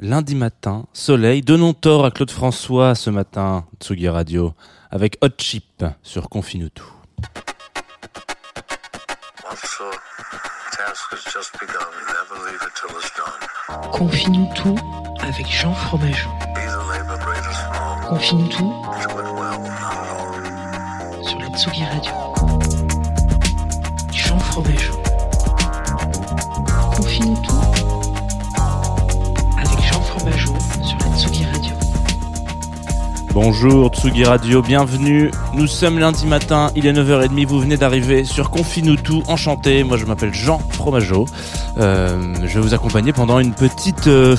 lundi matin, soleil. Donnons tort à Claude François ce matin, Tsugi Radio, avec Hot Chip sur Confinutu. Tout avec Jean Fromageau. Alone. sur la Tsugi Radio. Jean Fromageau. Bonjour Tsugi Radio, bienvenue. Nous sommes lundi matin, il est 9h30, vous venez d'arriver sur Confinutu, enchanté. Moi je m'appelle Jean Fromageau. Euh, je vais vous accompagner pendant une petite... euh,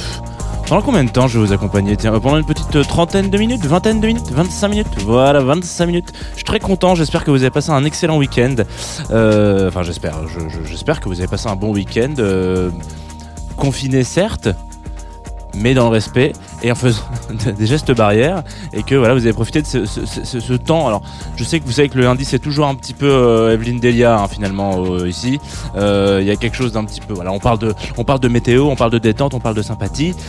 pendant combien de temps je vais vous accompagner? Tiens, euh, pendant une petite trentaine de minutes, vingtaine de minutes, 25 minutes? Voilà, 25 minutes. Je suis très content, j'espère que vous avez passé un excellent week-end. Enfin j'espère, je- je- j'espère que vous avez passé un bon week-end. confiné certes, mais dans le respect et en faisant des gestes barrières et que voilà vous avez profité de ce, temps. Alors je sais que vous savez que le lundi c'est toujours un petit peu euh, Evelyne Delia hein, finalement euh, ici. Euh, il y a quelque chose d'un petit peu voilà on parle de on parle de météo on parle de détente on parle de sympathie.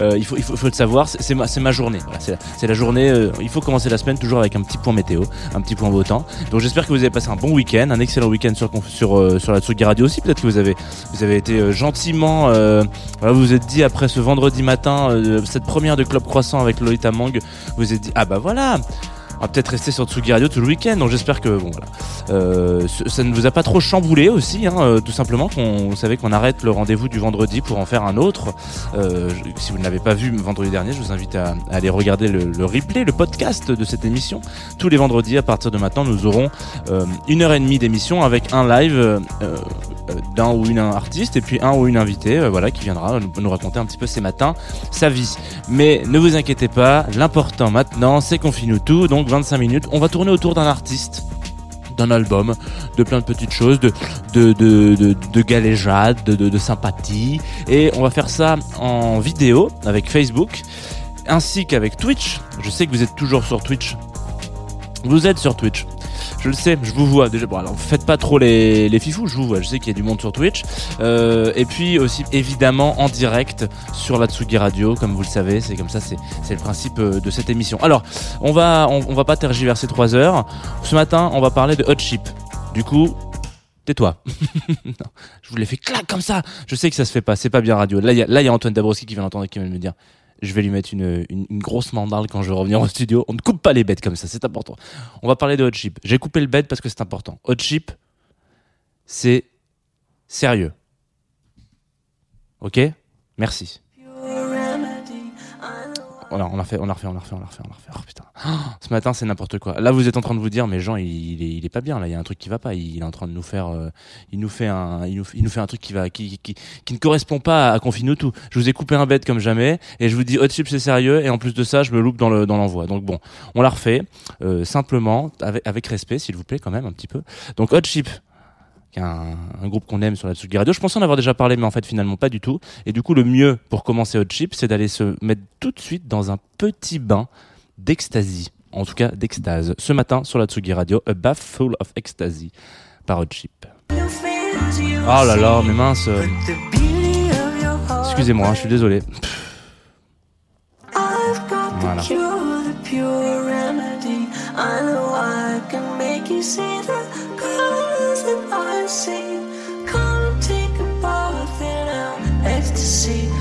Euh, il faut il faut, le savoir c'est ma ma journée voilà, c'est la- journée il faut commencer la semaine toujours avec un petit point météo un petit point beau temps. Donc j'espère que vous avez passé un bon week-end un excellent week-end sur sur sur la Tsugi Radio aussi. Peut-être que vous avez vous avez été gentiment voilà, vous vous êtes dit après ce vendredi matin, euh, cette première de Club Croissant avec Lolita Mang, vous êtes dit ah bah voilà, on va peut-être rester sur Tsugi Radio tout le week-end. Donc j'espère que bon voilà, Euh, ça ne vous a pas trop chamboulé aussi, hein, euh, tout simplement qu'on vous savez qu'on arrête le rendez-vous du vendredi pour en faire un autre. Si vous ne l'avez pas vu vendredi dernier, je vous invite à, aller regarder le, le replay, le podcast de cette émission. Tous les vendredis à partir de maintenant, nous aurons une heure et demie d'émission avec un live. Euh, d'un ou une artiste et puis un ou une invitée euh, voilà qui viendra nous, raconter un petit peu ses matins sa vie mais ne vous inquiétez pas l'important maintenant c'est qu'on finit tout donc 25 minutes on va tourner autour d'un artiste d'un album, de plein de petites choses, de, de, de, de, de galéjade, de, de, de sympathie. Et on va faire ça en vidéo avec Facebook, ainsi qu'avec Twitch. Je sais que vous êtes toujours sur Twitch. Vous êtes sur Twitch. Je le sais, je vous vois déjà. Bon, alors faites pas trop les, les fifous, je vous vois. Je sais qu'il y a du monde sur Twitch. Euh, et puis aussi, évidemment, en direct sur la Tsugi Radio, comme vous le savez. C'est comme ça, c'est le principe euh, de cette émission. Alors, on va, on, va pas tergiverser trois heures. Ce matin, on va parler de Hot Chip. Du coup, tais-toi. Je vous l'ai fait clac comme ça. Je sais que ça se fait pas, c'est pas bien radio. Là, il y a, Antoine Dabrowski qui vient d'entendre et qui vient de me dire. Je vais lui mettre une, grosse mandale quand je vais revenir au studio. On ne coupe pas les bêtes comme ça, c'est important. On va parler de Hot Chip. J'ai coupé le bête parce que c'est important. Hot Chip, c'est sérieux. Ok? Merci. Voilà, on a refait, on a refait, on a refait, on a refait, on a refait. Oh putain. Ah, ce matin, c'est n'importe quoi. Là, vous êtes en train de vous dire, mais Jean, il, il est, il est pas bien. Là, il y a un truc qui va pas. Il, est en train de nous faire, euh, il nous fait un, il nous, fait un truc qui va, qui, qui, qui ne correspond pas à Confine tout. Je vous ai coupé un bête comme jamais, et je vous dis Hot Chip, c'est sérieux, et en plus de ça, je me loupe dans le, dans l'envoi. Donc bon, on l'a refait, euh, simplement, avec, avec respect, s'il vous plaît, quand même, un petit peu. Donc Hot Chip, un, groupe qu'on aime sur la Tsugi Radio. Je pensais en avoir déjà parlé, mais en fait finalement pas du tout. Et du coup, le mieux pour commencer Hot Chip, c'est d'aller se mettre tout de suite dans un petit bain d'extasie. En tout cas, d'extase. Ce matin, sur la Tsugi Radio, A Bath Full of Ecstasy par Hot Chip. Oh là là, mais mince. Excusez-moi, je suis désolé. Voilà. Come take a bath in our ecstasy.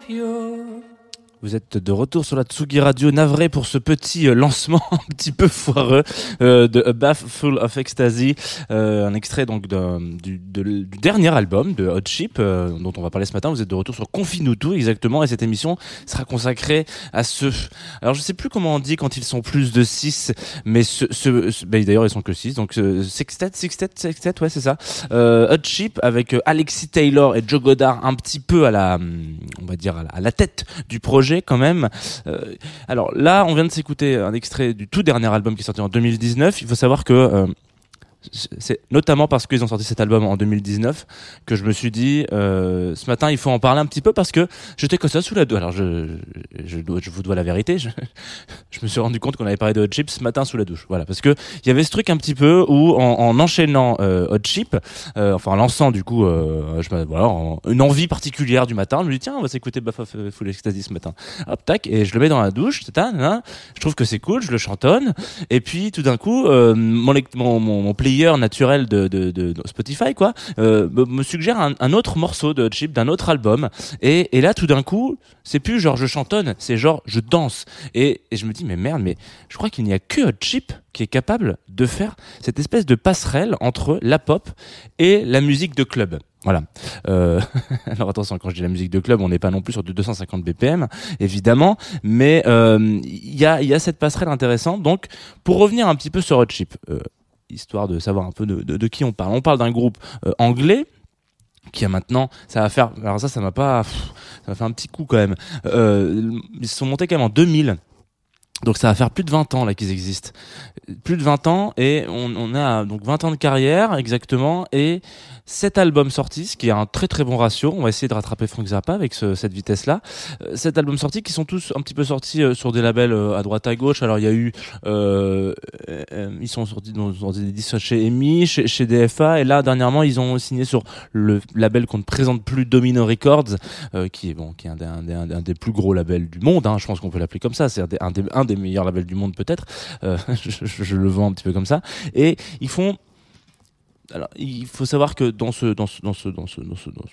Pure. Vous êtes de retour sur la Tsugi Radio, navré pour ce petit euh, lancement un petit peu foireux euh, de A Bath Full of Ecstasy, euh, un extrait donc du, du dernier album de Hot Chip dont on va parler ce matin. Vous êtes de retour sur Confinutu exactement et cette émission sera consacrée à ce. Alors je sais plus comment on dit quand ils sont plus de 6 mais ben, d'ailleurs ils sont que 6 donc sextet, sextet, sextet, ouais c'est ça. Hot Chip avec Alexis Taylor et Joe Goddard un petit peu à la, on va dire à la tête du projet quand même. Euh, alors là, on vient de s'écouter un extrait du tout dernier album qui est sorti en 2019. Il faut savoir que euh, c'est notamment parce qu'ils ont sorti cet album en 2019 que je me suis dit euh, ce matin il faut en parler un petit peu parce que j'étais comme ça sous la douche. Alors je, je, vous dois la vérité, je, je me suis rendu compte qu'on avait parlé de Hot Chip ce matin sous la douche. Voilà, parce que il y avait ce truc un petit peu où en, en enchaînant euh, Hot Chip, euh, enfin en lançant du coup, euh, je, voilà, en- une envie particulière du matin, je me dis tiens on va s'écouter Buff of Full Ecstasy ce matin. Hop tac et je le mets dans la douche, tata, je trouve que c'est cool, je le chantonne et puis tout d'un coup euh, mon, mon, mon, mon naturels de, Spotify, quoi, euh, me, suggère un, autre morceau de Chip d'un autre album. Et, là, tout d'un coup, c'est plus genre je chantonne, c'est genre je danse. Et, je me dis, mais merde, mais je crois qu'il n'y a que Chip qui est capable de faire cette espèce de passerelle entre la pop et la musique de club. Voilà. Euh, alors attention, quand je dis la musique de club, on n'est pas non plus sur du 250 BPM, évidemment, mais euh, il y, a, cette passerelle intéressante. Donc, pour revenir un petit peu sur Hot Chip, histoire de savoir un peu de, de, de qui on parle. On parle d'un groupe euh, anglais qui a maintenant, ça va faire, alors ça, ça m'a pas, pff, ça m'a fait un petit coup quand même. Euh, ils sont montés quand même en 2000. Donc ça va faire plus de 20 ans là qu'ils existent. Plus de 20 ans et on, on a donc 20 ans de carrière exactement et 7 albums sortis, ce qui est un très très bon ratio. On va essayer de rattraper Frank Zappa avec ce- cette vitesse-là. Euh, 7 albums sortis qui sont tous un petit peu sortis euh, sur des labels euh, à droite à gauche. Alors il y a eu, euh, ils sont sortis dans, dans des disques chez EMI, chez, chez DFA et là dernièrement ils ont signé sur le label qu'on ne présente plus, Domino Records, qui est bon, qui est un des, un des- plus gros labels du monde. Hein, je pense qu'on peut l'appeler comme ça. C'est un un des, meilleurs labels du monde peut-être. Je, je- je le vends un petit peu comme ça. Et ils font alors, il faut savoir que dans ce,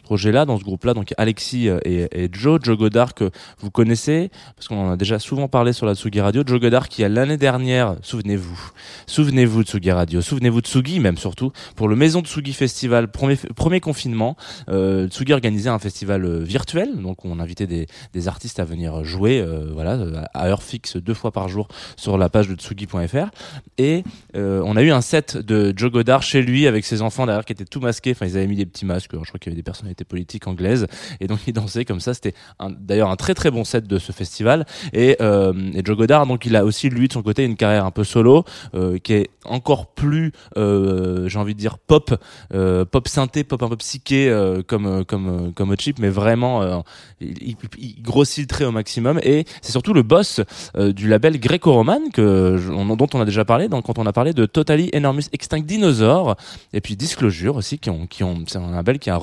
projet-là, dans ce groupe-là, donc Alexis euh, et, Joe, Joe Godard que vous connaissez, parce qu'on en a déjà souvent parlé sur la Tsugi Radio, Joe Godard qui a l'année dernière, souvenez-vous, souvenez-vous de Tsugi Radio, souvenez-vous de Tsugi même surtout, pour le Maison Tsugi Festival, premier, confinement, euh, Tsugi organisait un festival euh, virtuel, donc on invitait des, artistes à venir jouer, voilà, à heure fixe deux fois par jour sur la page de tsugi.fr, et on a eu un set de Joe Godard chez lui avec ses enfants derrière qui étaient tout masqués. Enfin, ils avaient mis des petits masques. Je crois qu'il y avait des personnalités politiques anglaises et donc ils dansaient comme ça. C'était d'ailleurs un très très bon set de ce festival. Et, euh, et Joe Godard, donc il a aussi lui de son côté une carrière un peu solo euh, qui est encore plus, euh, j'ai envie de dire pop, euh, pop synthé, pop un peu psyché euh, comme euh, comme comme Chip, mais vraiment il, il- grossit le trait au maximum. Et c'est surtout le boss du label Greco-Roman dont on a déjà parlé donc quand on a parlé de Totally Enormous Extinct Dinosaur et puis Disclosure aussi qui ont qui ont c'est un label qui a,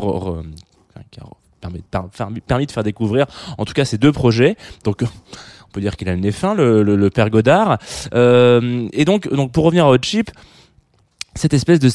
permis, per- permis- permis de faire découvrir en tout cas ces deux projets donc on peut dire qu'il a le nez fin le, père Godard Euh, et donc donc pour revenir à Hot Chip cette espèce de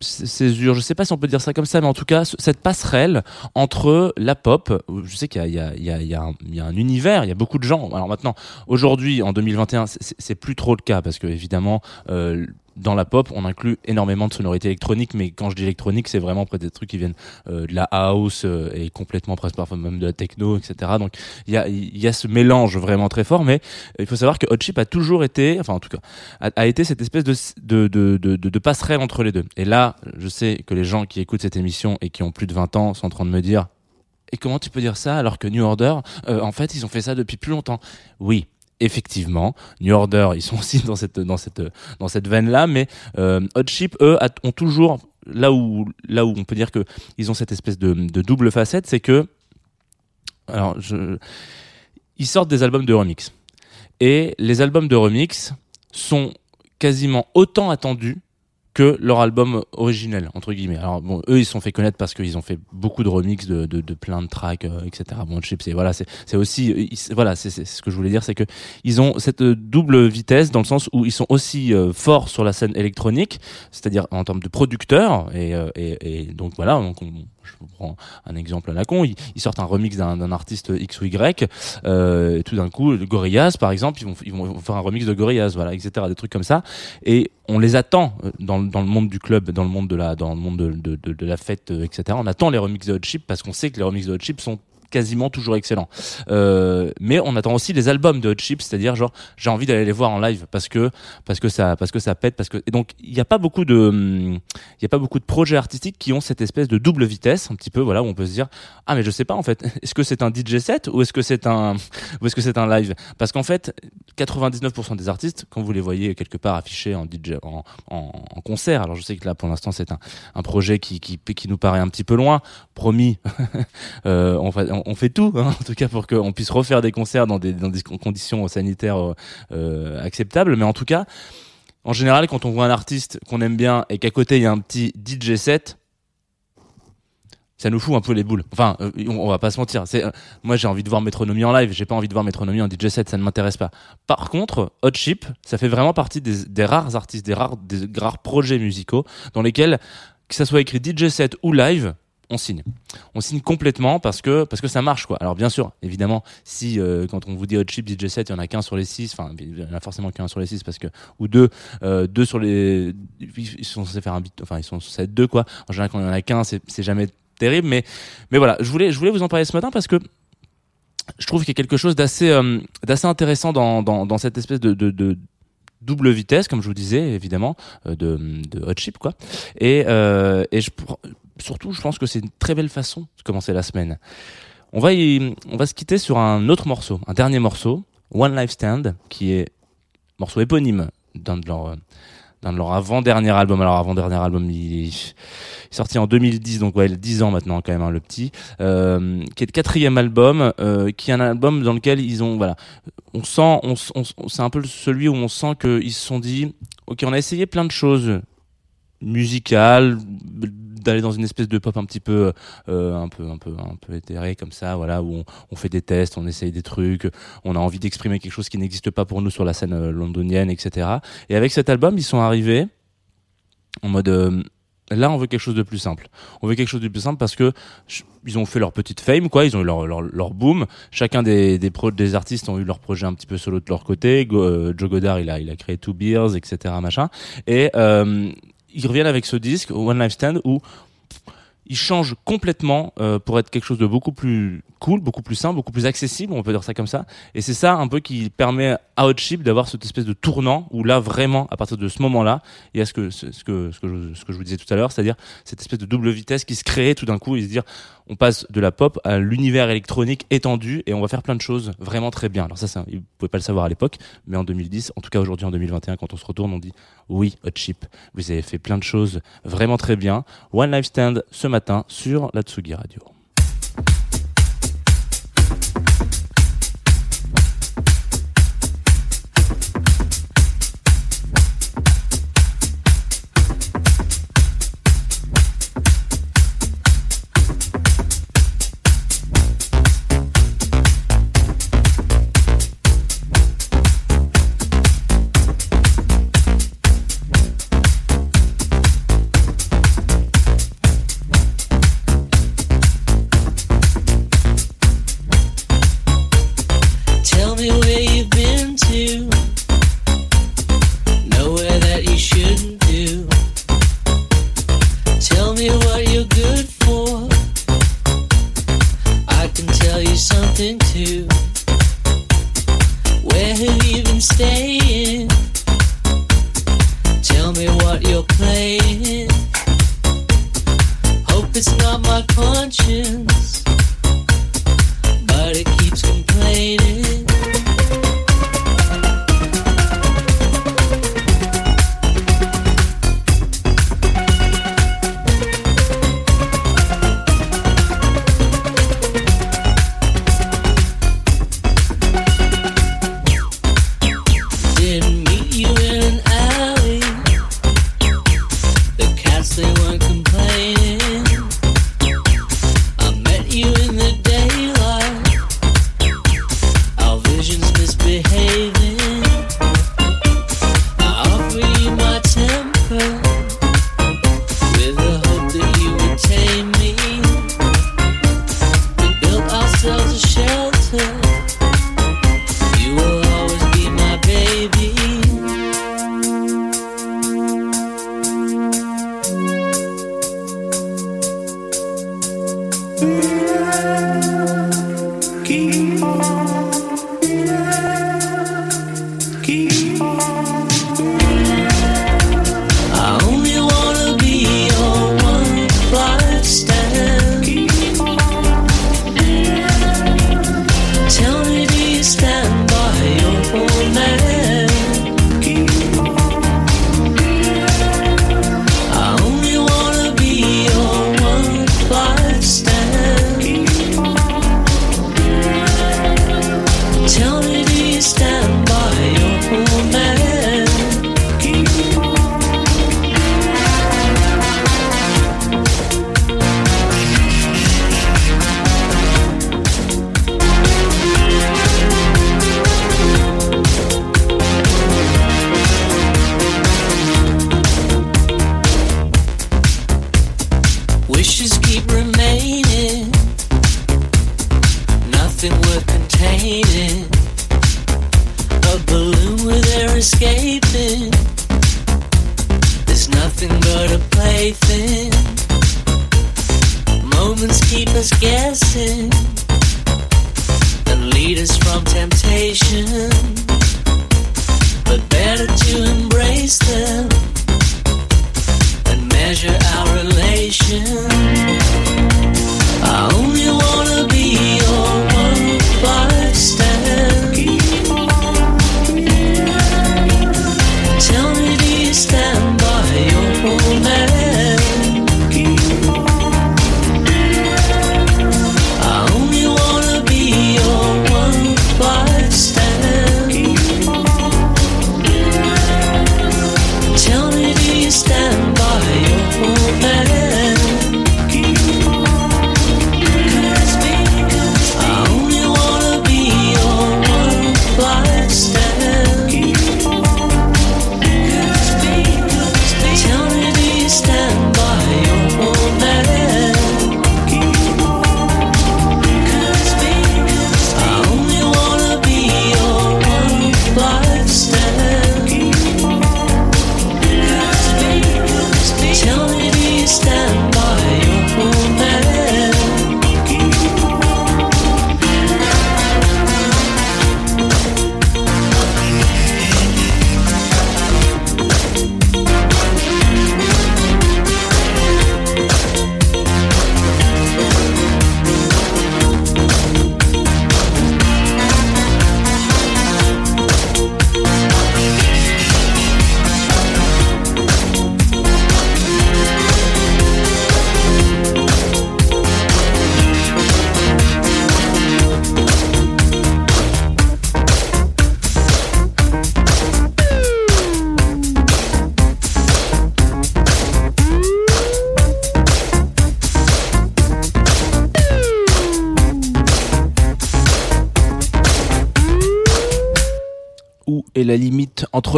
césure, je sais pas si on peut dire ça comme ça, mais en tout cas, ce- cette passerelle entre la pop, je sais qu'il y y, y, y, a un- univers, il y a beaucoup de gens. Alors maintenant, aujourd'hui, en 2021, c'est- c'est c'est plus trop le cas, parce que évidemment, euh, dans la pop, on inclut énormément de sonorités électroniques, mais quand je dis électronique, c'est vraiment près des trucs qui viennent euh, de la house euh, et complètement presque parfois même de la techno, etc. Donc il y a, y a ce mélange vraiment très fort, mais il faut savoir que Hot Chip a toujours été, enfin en tout cas, a, a été cette espèce de, de, de, de- de passerelle entre les deux. Et là, je sais que les gens qui écoutent cette émission et qui ont plus de 20 ans sont en train de me dire et comment tu peux dire ça alors que New Order, euh, en fait, ils ont fait ça depuis plus longtemps? Oui, effectivement, New Order, ils sont aussi dans cette dans cette dans cette veine là, mais euh, Hot Chip, eux, ont toujours là où là où on peut dire que ils ont cette espèce de, double facette, c'est que alors ils sortent des albums de remix. Et les albums de remix sont quasiment autant attendus que leur album originel entre guillemets. Alors bon, eux ils se sont fait connaître parce qu'ils ont fait beaucoup de remix de, de, de plein de tracks, euh, etc. Bon, Chip, c'est voilà, c'est aussi ils- voilà, c'est c'est ce que je voulais dire, c'est que ils ont cette euh, double vitesse dans le sens où ils sont aussi euh, forts sur la scène électronique, c'est-à-dire en termes de producteurs et, euh, et, et donc voilà, donc on- je vous prends un exemple à la con, ils, sortent un remix d'un artiste X ou Y, euh, tout d'un coup, Gorillaz par exemple, ils vont ils vont faire un remix de Gorillaz, voilà, etc. Des trucs comme ça, et on les attend euh, dans, le- dans le monde du club, dans le monde de la dans le monde de, de, de, de la fête, euh, etc. On attend les remixes de Hot Chip parce qu'on sait que les remixes de Hot Chip sont quasiment toujours excellents. Euh, mais on attend aussi les albums de Hot Chip, c'est-à-dire genre j'ai envie d'aller les voir en live parce que parce que ça parce que ça pète parce que et donc il n'y a pas beaucoup de il a pas beaucoup de projets artistiques qui ont cette espèce de double vitesse un petit peu voilà où on peut se dire ah mais je sais pas en fait est-ce que c'est un DJ set ou est-ce que c'est un est-ce que c'est un live? Parce qu'en fait 99% des artistes quand vous les voyez quelque part affichés en DJ en, en, concert alors je sais que là pour l'instant c'est un, un projet qui, qui qui nous paraît un petit peu loin promis euh, on, on- on fait tout hein, en tout cas pour qu'on puisse refaire des concerts dans des conditions sanitaires euh, euh, acceptables mais en tout cas en général, quand on voit un artiste qu'on aime bien et qu'à côté il y a un petit DJ set, ça nous fout un peu les boules. Enfin, euh, on, va pas se mentir. Euh, moi, j'ai envie de voir Métronomie en live. J'ai pas envie de voir Métronomie en DJ set. Ça ne m'intéresse pas. Par contre, Hot Chip, ça fait vraiment partie des, des rares artistes, des rares, des rares projets musicaux dans lesquels, que ça soit écrit DJ set ou live, on signe. On signe complètement parce que parce que ça marche quoi. Alors bien sûr, évidemment, si euh, quand on vous dit hot chip DJ 7, il y en a qu'un sur les six, enfin il y en a forcément qu'un sur les six parce que ou deux euh, deux sur les ils sont censés faire un beat enfin ils sont censés être deux quoi. En général quand il y en a qu'un, c'est jamais terrible mais mais voilà, je voulais je voulais vous en parler ce matin parce que je trouve qu'il y a quelque chose d'assez euh, intéressant dans, dans cette espèce de, double vitesse comme je vous disais évidemment de hot chip quoi. Et et je surtout, je pense que c'est une très belle façon de commencer la semaine. On va, on va se quitter sur un autre morceau, un dernier morceau, One Life Stand, qui est morceau éponyme d'un de leurs avant-dernier album. Alors avant-dernier album, il est sorti en 2010, donc ouais, il a 10 ans maintenant quand même, hein, le petit, euh, qui est le quatrième album, euh, qui est un album dans lequel ils ont, voilà, on sent, on- c'est un peu celui où on sent qu'ils se sont dit, ok, on a essayé plein de choses musicales, d'aller dans une espèce de pop un petit peu euh, un peu un peu un peu éthéré comme ça voilà où on, on fait des tests on essaye des trucs on a envie d'exprimer quelque chose qui n'existe pas pour nous sur la scène euh, londonienne etc et avec cet album ils sont arrivés en mode euh, là on veut quelque chose de plus simple. On veut quelque chose de plus simple parce que ils ont fait leur petite fame quoi ils ont eu leur leur, leur boom. Chacun des des pro des artistes ont eu leur projet un petit peu solo de leur côté. Go- euh, Joe Goddard il a il a créé Two Beers etc machin. Et euh, ils reviennent avec ce disque One Life Stand où ils changent complètement euh, pour être quelque chose de beaucoup plus cool, beaucoup plus simple, beaucoup plus accessible, on peut dire ça comme ça. Et c'est ça un peu qui permet à Hot Chip d'avoir cette espèce de tournant où là vraiment, à partir de ce moment-là, il y a ce que ce que ce que je, vous disais tout à l'heure, c'est-à-dire cette espèce de double vitesse qui se crée tout d'un coup et se dire on passe de la pop à l'univers électronique étendu et on va faire plein de choses vraiment très bien. Alors ça, ça vous pouvez pas le savoir à l'époque, mais en 2010, en tout cas aujourd'hui en 2021, quand on se retourne, on dit oui, Hot Chip, vous avez fait plein de choses vraiment très bien. One Life Stand ce matin sur la Tsugi Radio. We.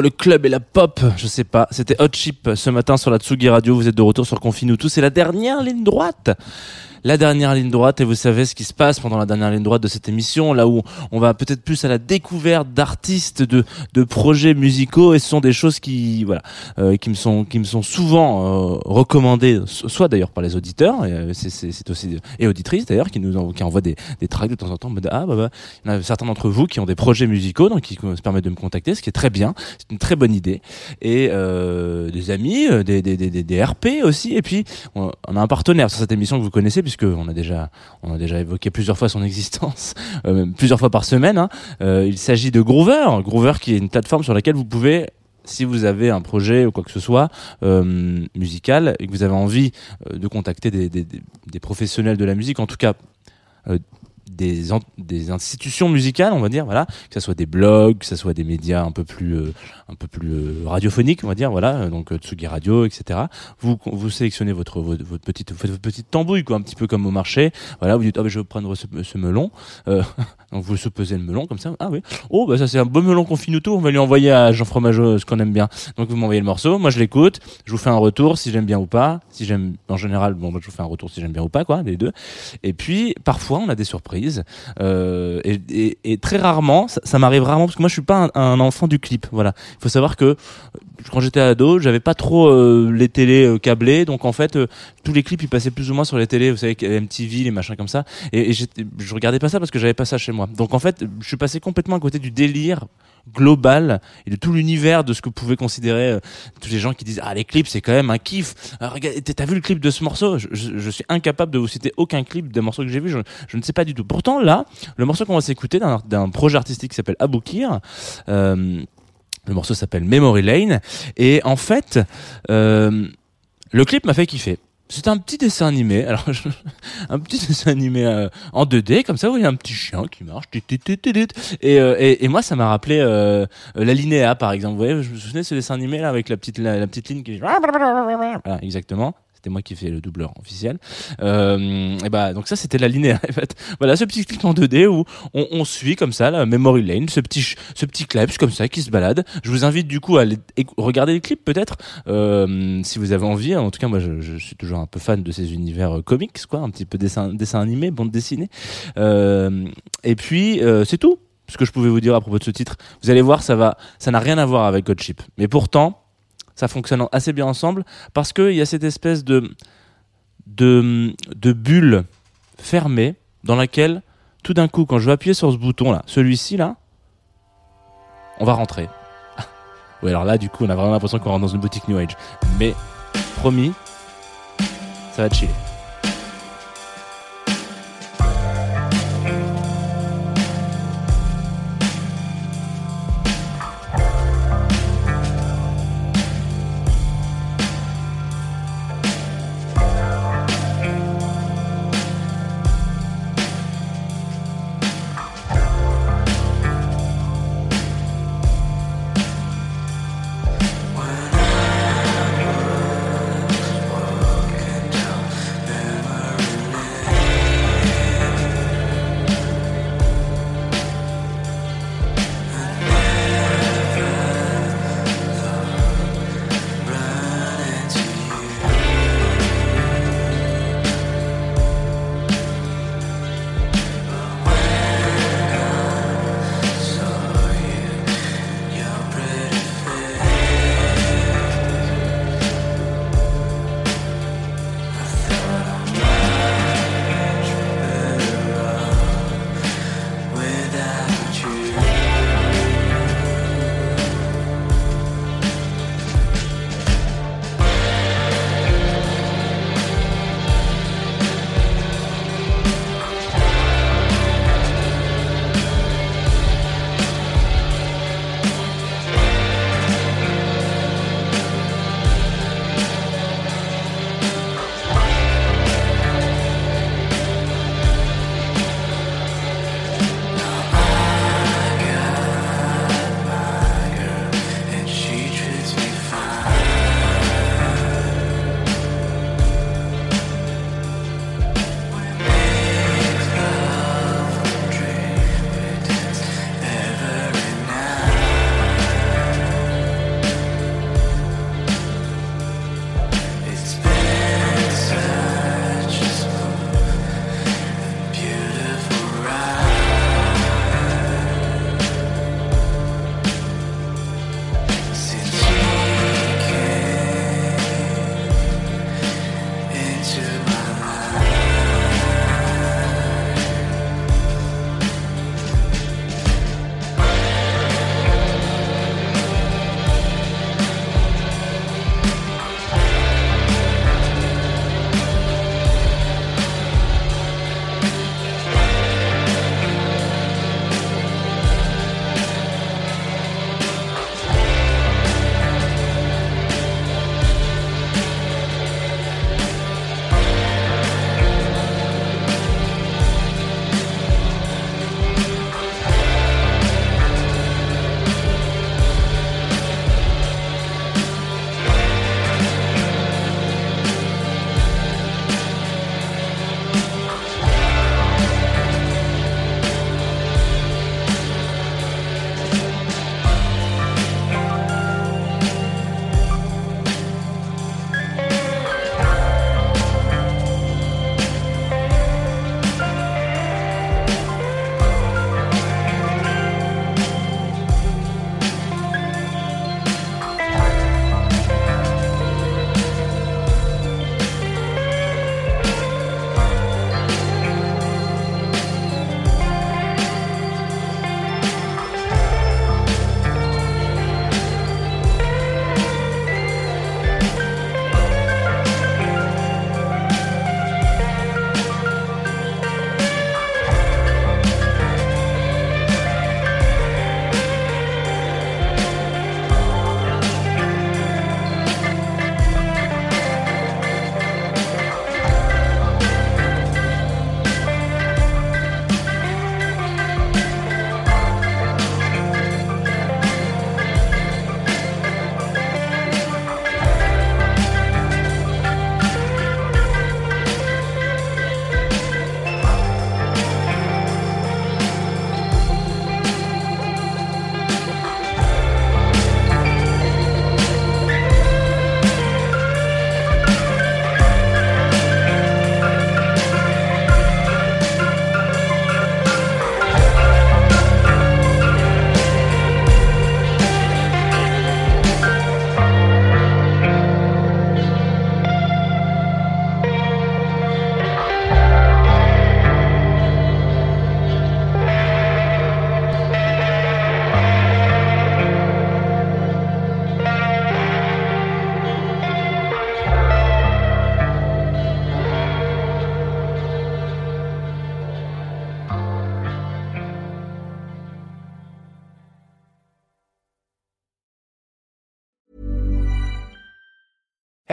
Le club et la pop Je sais pas. C'était Hot Chip ce matin sur la Tsugi Radio. Vous êtes de retour sur Confine tout. C'est la dernière ligne droite. La dernière ligne droite et vous savez ce qui se passe pendant la dernière ligne droite de cette émission, là où on va peut-être plus à la découverte d'artistes, de, de projets musicaux et ce sont des choses qui voilà euh, qui me sont qui me sont souvent euh, recommandées, so- soit d'ailleurs par les auditeurs, et, euh, c'est- aussi et auditrices d'ailleurs qui nous qui envoient des, des tracks de temps en temps. mode, ah bah, bah il y en a certains d'entre vous qui ont des projets musicaux, donc qui se permettent de me contacter, ce qui est très bien, c'est une très bonne idée. Et euh, des amis, euh, des, des, des, des- des RP aussi. Et puis on, on a un partenaire sur cette émission que vous connaissez, puisque on a déjà évoqué plusieurs fois son existence, euh, plusieurs fois par semaine. hein. Euh, il s'agit de Groover, Groover qui est une plateforme sur laquelle vous pouvez si vous avez un projet ou quoi que ce soit euh, musical et que vous avez envie de contacter des, professionnels de la musique, en tout cas des, des institutions musicales, on va dire, voilà, que ce soit des blogs, que ce soit des médias un peu plus, euh, un peu plus euh, radiophoniques, on va dire, voilà, euh, donc euh, Tsugi Radio, etc. Vous, vous sélectionnez votre, votre, petite, vous faites votre petite tambouille, quoi, un petit peu comme au marché, voilà, vous dites, ah, ben, je vais prendre ce, ce melon, euh, donc vous pesez le melon comme ça, ah oui, oh, bah ça c'est un beau melon confinuto, on va lui envoyer à Jean Fromageau ce qu'on aime bien. Donc vous m'envoyez le morceau, moi je l'écoute, je vous fais un retour si j'aime bien ou pas, si j'aime, en général, bon, moi, je vous fais un retour si j'aime bien ou pas, quoi, les deux. Et puis, parfois, on a des surprises. Euh, et, très rarement, ça, m'arrive rarement, parce que moi, je suis pas un, enfant du clip. Voilà. Il faut savoir que quand j'étais ado, j'avais pas trop euh, les télés euh, câblées. Donc, en fait, euh, tous les clips, ils passaient plus ou moins sur les télés. Vous savez, MTV, les machins comme ça. Et, et je regardais pas ça parce que j'avais pas ça chez moi. Donc, en fait, je suis passé complètement à côté du délire global et de tout l'univers de ce que pouvaient considérer euh, tous les gens qui disent ah les clips c'est quand même un kiff Ah, t'as vu le clip de ce morceau? Je, je- je suis incapable de vous citer aucun clip des morceaux que j'ai vu je, je ne sais pas du tout pourtant là le morceau qu'on va s'écouter d'un d'un projet artistique qui s'appelle Aboukir euh, le morceau s'appelle Memory Lane. Et en fait euh, le clip m'a fait kiffer. C'est un petit dessin animé, alors je- un petit dessin animé euh, en 2D comme ça, où il y a un petit chien qui marche, et, euh, et, et moi ça m'a rappelé euh, la linéa par exemple. Vous voyez, je me souvenais de ce dessin animé là avec la petite la, la petite ligne qui voilà, exactement. C'était moi qui fais le doubleur officiel. Euh, et bah donc ça c'était la linéaire. En fait. Voilà ce petit clip en 2D où on, suit comme ça la Memory Lane, ce petit ce petit kleps comme ça qui se balade. Je vous invite du coup à aller regarder les clips peut-être euh, si vous avez envie. En tout cas moi je, suis toujours un peu fan de ces univers euh, comics quoi, un petit peu dessin dessin animé, bande dessinée. Euh, et puis c'est tout ce que je pouvais vous dire à propos de ce titre. Vous allez voir, ça va, ça n'a rien à voir avec God Chip. Mais pourtant, ça fonctionne assez bien ensemble parce qu'il y a cette espèce de, de, bulle fermée dans laquelle, tout d'un coup, quand je vais appuyer sur ce bouton là, celui-ci là, on va rentrer. oui, alors là, du coup, on a vraiment l'impression qu'on rentre dans une boutique New Age. Mais, promis, ça va chiller.